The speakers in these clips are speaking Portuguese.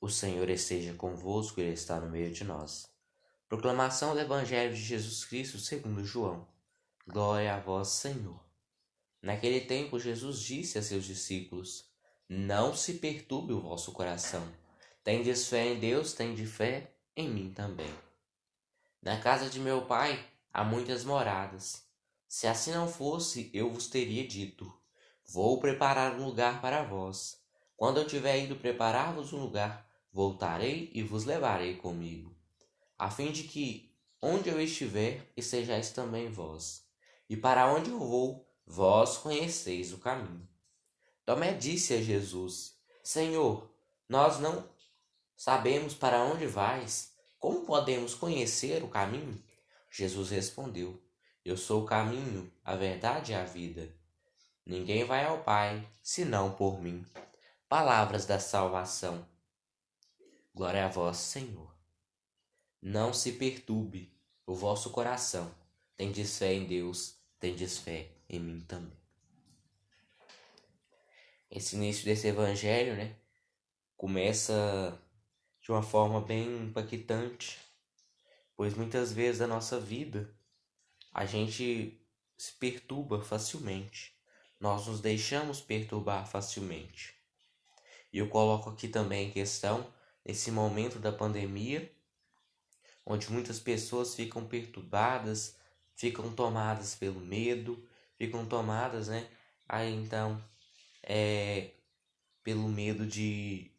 O Senhor esteja convosco, Ele está no meio de nós. Proclamação do Evangelho de Jesus Cristo segundo João. Glória a vós, Senhor. Naquele tempo, Jesus disse a seus discípulos: Não se perturbe o vosso coração. Tendes fé em Deus, tende fé em mim também. Na casa de meu pai há muitas moradas. Se assim não fosse, eu vos teria dito: Vou preparar um lugar para vós. Quando eu tiver ido preparar-vos um lugar, voltarei e vos levarei comigo, a fim de que, onde eu estiver, estejais também vós. E para onde eu vou, vós conheceis o caminho. Tomé disse a Jesus: Senhor, nós não sabemos para onde vais. Como podemos conhecer o caminho? Jesus respondeu: Eu sou o caminho, a verdade e a vida. Ninguém vai ao Pai senão por mim. Palavras da salvação. Glória a vós, Senhor. Não se perturbe o vosso coração. Tendes fé em Deus, tendes fé em mim também. Esse início desse evangelho, né, começa de uma forma bem impactante, pois muitas vezes a nossa vida a gente se perturba facilmente. Nós nos deixamos perturbar facilmente. E eu coloco aqui também em questão nesse momento da pandemia, onde muitas pessoas ficam perturbadas, ficam tomadas pelo medo, ficam tomadas, né? Aí então, é, pelo medo de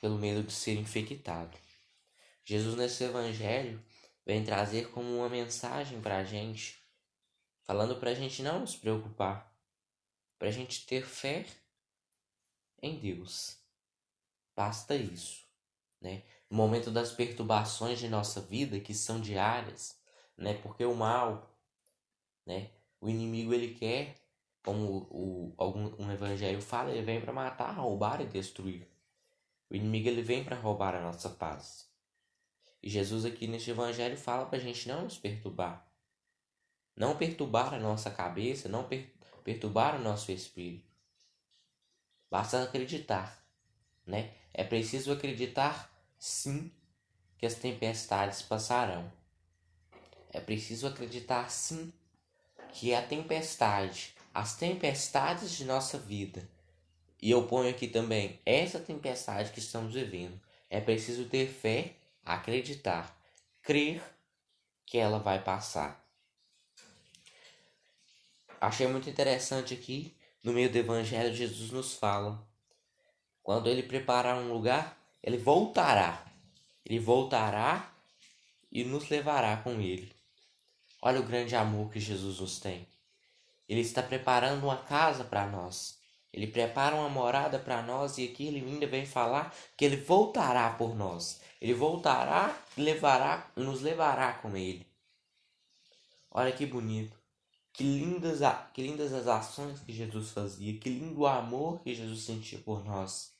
pelo medo de ser infectado. Jesus nesse evangelho vem trazer como uma mensagem para a gente, falando para a gente não nos preocupar, para a gente ter fé em Deus. Basta isso, né? No momento das perturbações de nossa vida, que são diárias, né? Porque o mal, né? O inimigo ele quer, como o, algum um evangelho fala, ele vem para matar, roubar e destruir. O inimigo ele vem para roubar a nossa paz. E Jesus aqui neste evangelho fala para a gente não nos perturbar. Não perturbar a nossa cabeça, não per perturbar o nosso espírito. Basta acreditar, né? É preciso acreditar, sim, que as tempestades passarão. É preciso acreditar, sim, que a tempestade, as tempestades de nossa vida, e eu ponho aqui também essa tempestade que estamos vivendo, é preciso ter fé, acreditar, crer que ela vai passar. Achei muito interessante aqui, no meio do Evangelho, Jesus nos fala quando ele preparar um lugar, ele voltará. Ele voltará e nos levará com ele. Olha o grande amor que Jesus nos tem. Ele está preparando uma casa para nós. Ele prepara uma morada para nós e aqui ele ainda vem falar que ele voltará por nós. Ele voltará e levará, nos levará com ele. Olha que bonito. Que lindas, que lindas as ações que Jesus fazia. Que lindo o amor que Jesus sentia por nós.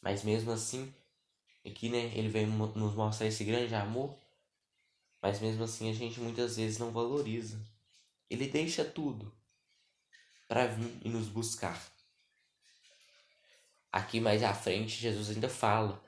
Mas mesmo assim, aqui né, ele vem nos mostrar esse grande amor, mas mesmo assim a gente muitas vezes não valoriza. Ele deixa tudo para vir e nos buscar. Aqui mais à frente, Jesus ainda fala: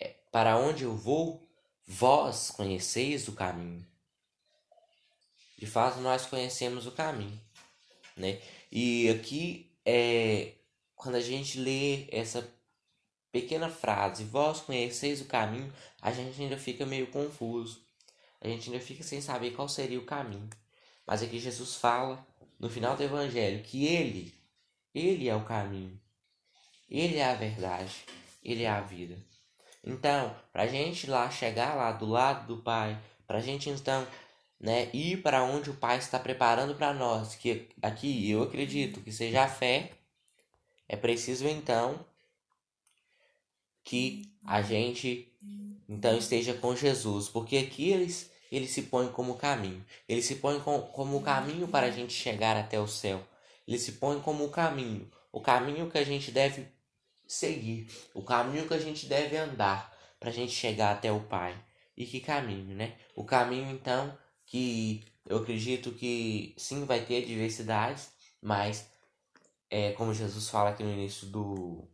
é, Para onde eu vou, vós conheceis o caminho. De fato, nós conhecemos o caminho, né? E aqui é quando a gente lê essa pequena frase, vós conheceis o caminho, a gente ainda fica meio confuso. A gente ainda fica sem saber qual seria o caminho. Mas aqui Jesus fala no final do evangelho que ele, ele é o caminho. Ele é a verdade, ele é a vida. Então, para a gente lá chegar lá do lado do Pai, para a gente então né, ir para onde o Pai está preparando para nós, que aqui eu acredito que seja a fé é preciso então que a gente então esteja com Jesus, porque aqui eles ele se põe como caminho. Ele se põe com, como caminho para a gente chegar até o céu. Ele se põe como o caminho, o caminho que a gente deve seguir, o caminho que a gente deve andar para a gente chegar até o Pai. E que caminho, né? O caminho então que eu acredito que sim vai ter diversidades, mas é, como Jesus fala aqui no início do,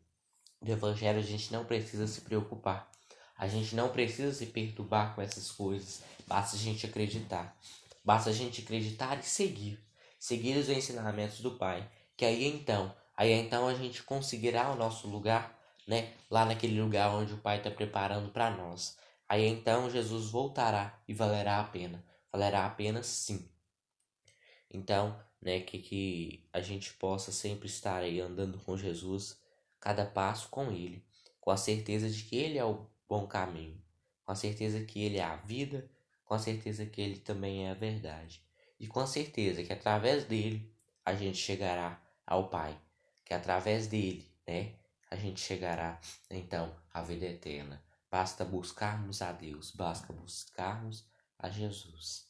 do Evangelho a gente não precisa se preocupar. A gente não precisa se perturbar com essas coisas. Basta a gente acreditar. Basta a gente acreditar e seguir. Seguir os ensinamentos do Pai. Que aí então, aí então a gente conseguirá o nosso lugar, né? Lá naquele lugar onde o Pai está preparando para nós. Aí então Jesus voltará e valerá a pena. Valerá a pena sim. Então, né, que, que a gente possa sempre estar aí andando com Jesus, cada passo com Ele, com a certeza de que Ele é o bom caminho, com a certeza que Ele é a vida, com a certeza que Ele também é a verdade, e com a certeza que através dele a gente chegará ao Pai, que através dele, né, a gente chegará então à vida eterna. Basta buscarmos a Deus, basta buscarmos a Jesus.